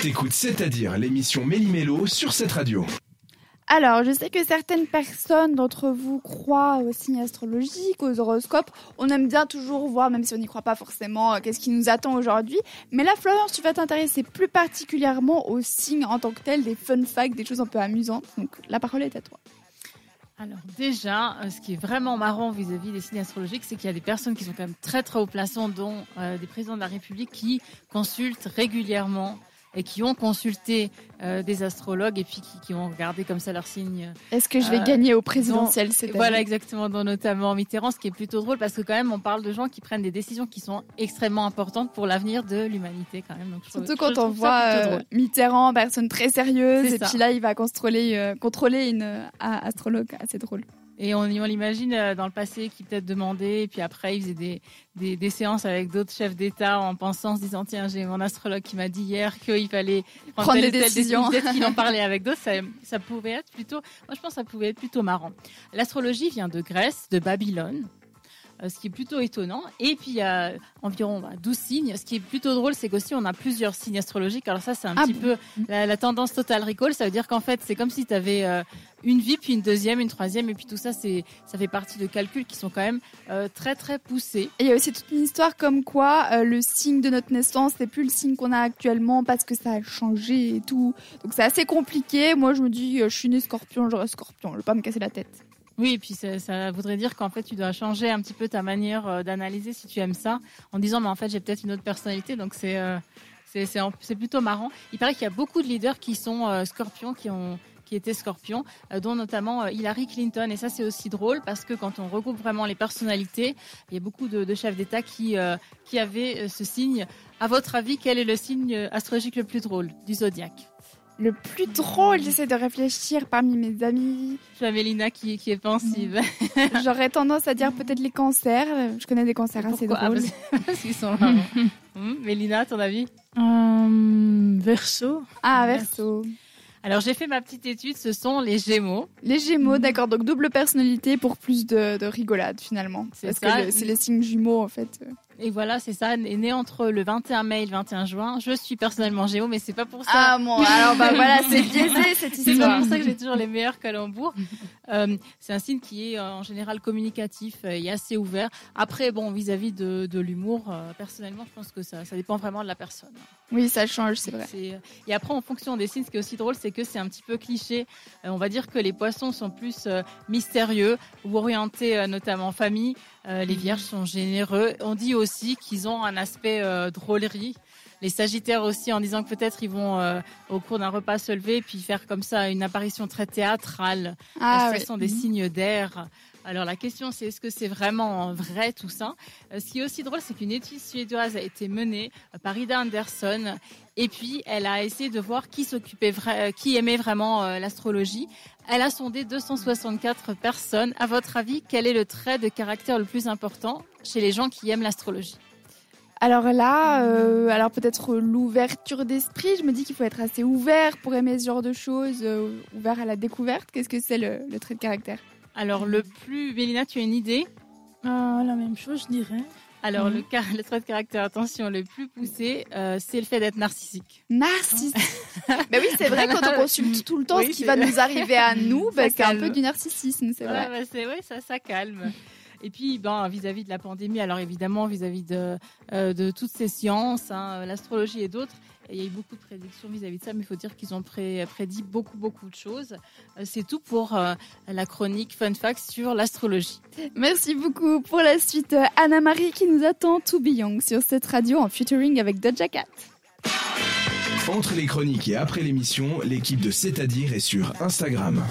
T'écoutes C'est-à-dire l'émission Méli-Mélo sur cette radio. Alors, je sais que certaines personnes d'entre vous croient aux signes astrologiques, aux horoscopes. On aime bien toujours voir, même si on n'y croit pas forcément, euh, qu'est-ce qui nous attend aujourd'hui. Mais là, Florence, tu vas t'intéresser plus particulièrement aux signes en tant que tels, des fun facts, des choses un peu amusantes. Donc, la parole est à toi. Alors déjà, euh, ce qui est vraiment marrant vis-à-vis des signes astrologiques, c'est qu'il y a des personnes qui sont quand même très très haut plaçants, dont euh, des présidents de la République, qui consultent régulièrement et qui ont consulté euh, des astrologues et puis qui, qui, ont regardé comme ça leurs signes. Est-ce que je vais euh, gagner au présidentiel cette année Voilà, exactement, dont notamment Mitterrand, ce qui est plutôt drôle parce que quand même on parle de gens qui prennent des décisions qui sont extrêmement importantes pour l'avenir de l'humanité quand même. Donc, Surtout quand on voit euh, Mitterrand, personne très sérieuse, et puis là il va contrôler, contrôler une astrologue, assez drôle. Et on, on l'imagine euh, dans le passé qui peut-être demandait, et puis après il faisait des, des, des séances avec d'autres chefs d'État en pensant, se disant tiens j'ai mon astrologue qui m'a dit hier qu'il fallait prendre, des décisions. Peut-être qu'il en parlait avec d'autres, ça, ça pouvait être plutôt, moi je pense que ça pouvait être plutôt marrant. L'astrologie vient de Grèce, de Babylone. Euh, ce qui est plutôt étonnant. Et puis il y a environ 12 bah, signes. Ce qui est plutôt drôle, c'est qu'aussi on a plusieurs signes astrologiques. Alors ça, c'est un ah petit peu la, la, tendance Total Recall. Ça veut dire qu'en fait, c'est comme si tu avais euh, une vie, puis une deuxième, une troisième, et puis tout ça, c'est ça fait partie de calculs qui sont quand même euh, très très poussés. Et il y a aussi toute une histoire comme quoi le signe de notre naissance, c'est plus le signe qu'on a actuellement parce que ça a changé et tout. Donc c'est assez compliqué. Moi, je me dis, je suis né Scorpion, j'aurai Scorpion. Je vais pas me casser la tête. Oui, et puis ça, voudrait dire qu'en fait, tu dois changer un petit peu ta manière euh, d'analyser si tu aimes ça, en disant, mais en fait, j'ai peut-être une autre personnalité, donc c'est euh, c'est plutôt marrant. Il paraît qu'il y a beaucoup de leaders qui sont euh, scorpions, qui ont qui étaient scorpions, dont notamment Hillary Clinton. Et ça, c'est aussi drôle parce que quand on regroupe vraiment les personnalités, il y a beaucoup de, de chefs d'État qui, qui avaient ce signe. À votre avis, quel est le signe astrologique le plus drôle du zodiaque? Le plus drôle, j'essaie de réfléchir parmi mes amis. J'ai Mélina qui, qui est pensive. J'aurais tendance à dire peut-être les cancers. Je connais des cancers assez drôles. parce qu'ils sont hum, Mélina, ton avis euh, Verso. Ah, verso. Alors j'ai fait ma petite étude, ce sont les Gémeaux. Les Gémeaux, d'accord, donc double personnalité pour plus de, de rigolade finalement. Parce que c'est les signes jumeaux en fait. Et voilà, c'est ça, est né entre le 21 mai et le 21 juin. Je suis personnellement Géo, mais c'est pas pour ça. Ah bon, alors bah voilà, c'est biaisé cette histoire. C'est pour ça que j'ai toujours les meilleurs calembours. Euh, c'est un signe qui est euh, en général communicatif euh, et assez ouvert. Après, bon, vis-à-vis de, de l'humour, euh, personnellement, je pense que ça, ça dépend vraiment de la personne. Oui, ça change, c'est vrai. Et après, en fonction des signes, ce qui est aussi drôle, c'est que c'est un petit peu cliché. on va dire que les poissons sont plus mystérieux ou orientés notamment en famille. les mhm. vierges sont généreux. On dit aussi aussi qu'ils ont un aspect euh, drôlerie. Les Sagittaires aussi, en disant que peut-être ils vont euh, au cours d'un repas se lever et puis faire comme ça une apparition très théâtrale. Ah, ce sont des mhm. signes d'air. Alors la question c'est est-ce que c'est vraiment vrai tout ça? Euh, Ce qui est aussi drôle c'est qu'une étude suédoise a été menée par Ida Anderson et puis elle a essayé de voir qui s'occupait qui aimait vraiment l'astrologie. Elle a sondé 264 personnes. À votre avis, quel est le trait de caractère le plus important chez les gens qui aiment l'astrologie? Alors là, euh, peut-être l'ouverture d'esprit. Je me dis qu'il faut être assez ouvert pour aimer ce genre de choses, euh, ouvert à la découverte. Qu'est-ce que c'est le, trait de caractère? Alors le plus, Mélina, tu as une idée? Ah, La même chose, je dirais. Alors, le, le, trait de caractère, attention, le plus poussé, euh, c'est le fait d'être narcissique. Narcissique Mais oui, c'est vrai, quand on consulte tout le temps ce qui va nous arriver à nous, bah, c'est un peu du narcissisme, c'est vrai. Bah, c'est vrai, ça, ça calme. Et puis, ben, vis-à-vis de la pandémie, alors évidemment, vis-à-vis de, euh, de toutes ces sciences, hein, l'astrologie et d'autres, il y a eu beaucoup de prédictions vis-à-vis de ça, mais il faut dire qu'ils ont prédit beaucoup, beaucoup de choses. Euh, c'est tout pour euh, la chronique Fun Facts sur l'astrologie. Merci beaucoup. Pour la suite, Anna-Marie qui nous attend To Be Young sur cette radio en featuring avec Doja Cat. Entre les chroniques et après l'émission, l'équipe de C'est-à-dire est sur Instagram.